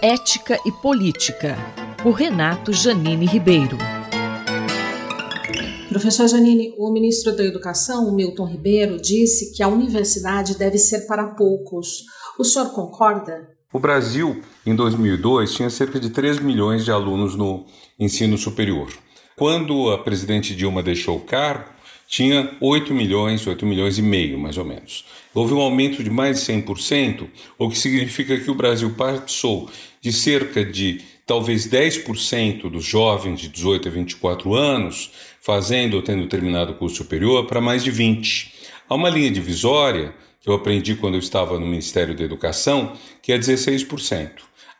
Ética e Política, por Renato Janine Ribeiro. Professor Janine, o ministro da Educação, Milton Ribeiro, disse que a universidade deve ser para poucos. O senhor concorda? O Brasil, em 2002, tinha cerca de 3 milhões de alunos no ensino superior. Quando a presidente Dilma deixou o cargo, tinha 8 milhões, 8 milhões e meio, mais ou menos. Houve um aumento de mais de 100%, o que significa que o Brasil passou de cerca de talvez 10% dos jovens de 18 a 24 anos fazendo ou tendo terminado o curso superior para mais de 20. Há uma linha divisória que eu aprendi quando eu estava no Ministério da Educação, que é 16%.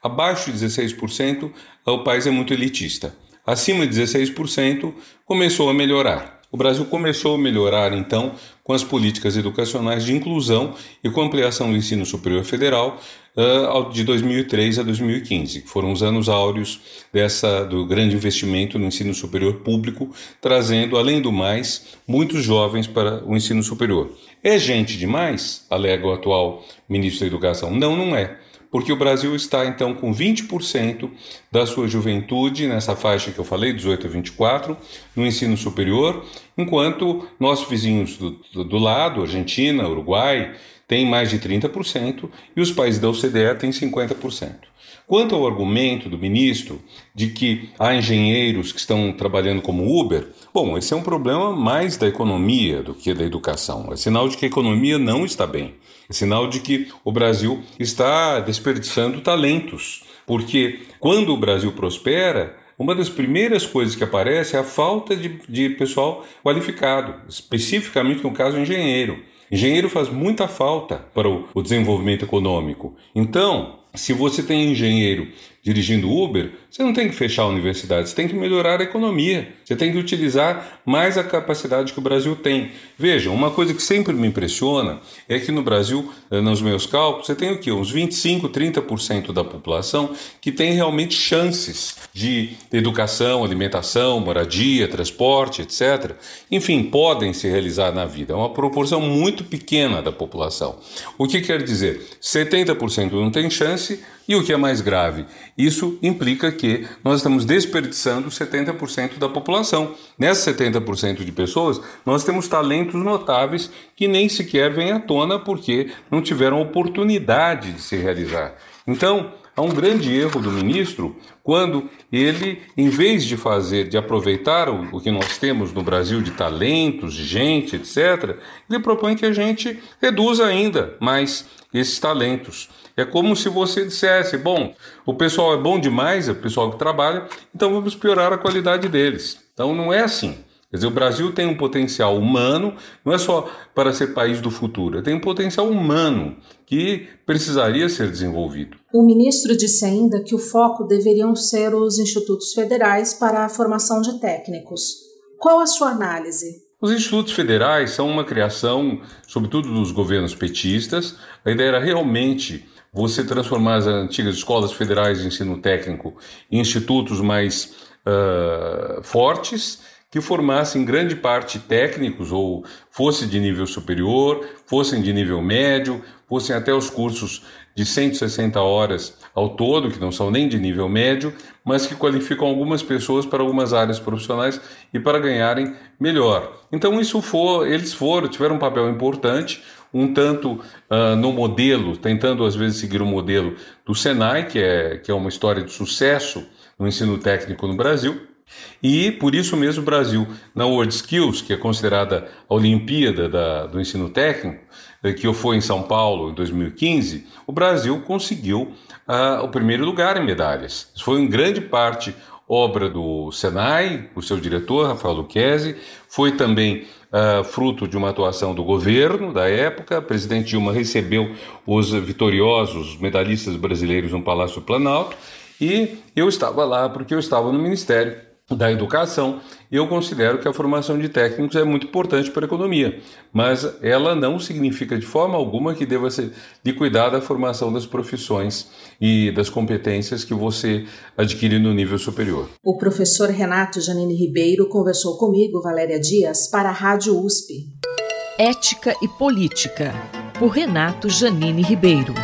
Abaixo de 16%, o país é muito elitista. Acima de 16%, começou a melhorar. O Brasil começou a melhorar, então, com as políticas educacionais de inclusão e com a ampliação do ensino superior federal uh, de 2003 a 2015, que foram os anos áureos dessa, do grande investimento no ensino superior público, trazendo, além do mais, muitos jovens para o ensino superior. É gente demais? alega o atual ministro da Educação. Não, não é porque o Brasil está então com 20% da sua juventude nessa faixa que eu falei, 18 a 24, no ensino superior, enquanto nossos vizinhos do, do lado, Argentina, Uruguai, têm mais de 30% e os países da OCDE têm 50%. Quanto ao argumento do ministro de que há engenheiros que estão trabalhando como Uber, bom, esse é um problema mais da economia do que da educação. É sinal de que a economia não está bem. É sinal de que o Brasil está desperdiçando talentos. Porque quando o Brasil prospera, uma das primeiras coisas que aparece é a falta de, de pessoal qualificado, especificamente no caso engenheiro. Engenheiro faz muita falta para o, o desenvolvimento econômico. Então, se você tem engenheiro dirigindo Uber, você não tem que fechar a universidade, você tem que melhorar a economia, você tem que utilizar mais a capacidade que o Brasil tem. Veja, uma coisa que sempre me impressiona é que no Brasil, eh, nos meus cálculos, você tem o quê? Uns 25, 30% da população que tem realmente chances de educação, alimentação, moradia, transporte, etc. Enfim, podem se realizar na vida. É uma proporção muito pequena da população. O que quer dizer? 70% não tem chance, e o que é mais grave, isso implica que nós estamos desperdiçando 70% da população. Nessas 70% de pessoas, nós temos talentos notáveis que nem sequer vêm à tona porque não tiveram oportunidade de se realizar. Então, há um grande erro do ministro quando ele, em vez de fazer, de aproveitar o, que nós temos no Brasil de talentos, de gente, etc., ele propõe que a gente reduza ainda mais esses talentos. É como se você dissesse: bom, o pessoal é bom demais, é o pessoal que trabalha, então vamos piorar a qualidade deles. Então não é assim. Quer dizer, o Brasil tem um potencial humano, não é só para ser país do futuro, tem um potencial humano que precisaria ser desenvolvido. O ministro disse ainda que o foco deveriam ser os institutos federais para a formação de técnicos. Qual a sua análise? Os institutos federais são uma criação, sobretudo dos governos petistas. A ideia era realmente você transformar as antigas escolas federais de ensino técnico em institutos mais uh, fortes, que formassem grande parte técnicos, ou fosse de nível superior, fossem de nível médio, fossem até os cursos de 160 horas ao todo, que não são nem de nível médio, mas que qualificam algumas pessoas para algumas áreas profissionais e para ganharem melhor. Então isso for, eles foram, tiveram um papel importante, um tanto uh, no modelo, tentando às vezes seguir o modelo do Senai, que é, que é uma história de sucesso no ensino técnico no Brasil, e por isso mesmo o Brasil, na World Skills, que é considerada a Olimpíada da, do ensino técnico, eh, que foi em São Paulo em 2015, o Brasil conseguiu uh, o primeiro lugar em medalhas. Isso foi em grande parte obra do Senai, o seu diretor, Rafael Luquezzi, foi também uh, fruto de uma atuação do governo da época. A presidente Dilma recebeu os vitoriosos medalhistas brasileiros no Palácio Planalto e eu estava lá porque eu estava no Ministério da educação, eu considero que a formação de técnicos é muito importante para a economia, mas ela não significa de forma alguma que deva ser de cuidar da formação das profissões e das competências que você adquire no nível superior. O professor Renato Janine Ribeiro conversou comigo, Valéria Dias, para a Rádio USP. Ética e Política, por Renato Janine Ribeiro.